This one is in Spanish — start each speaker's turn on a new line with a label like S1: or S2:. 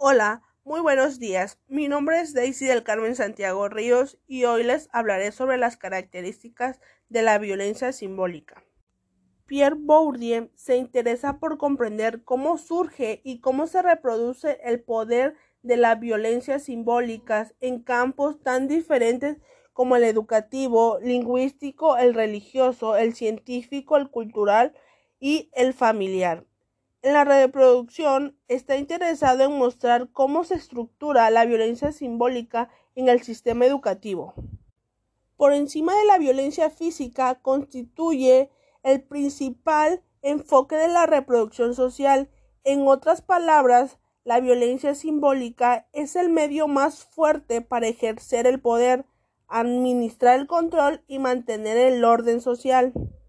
S1: Hola, muy buenos días. Mi nombre es Daisy del Carmen Santiago Ríos y hoy les hablaré sobre las características de la violencia simbólica. Pierre Bourdieu se interesa por comprender cómo surge y cómo se reproduce el poder de la violencia simbólica en campos tan diferentes como el educativo, lingüístico, el religioso, el científico, el cultural y el familiar. En la reproducción está interesado en mostrar cómo se estructura la violencia simbólica en el sistema educativo. Por encima de la violencia física constituye el principal enfoque de la reproducción social. En otras palabras, la violencia simbólica es el medio más fuerte para ejercer el poder, administrar el control y mantener el orden social.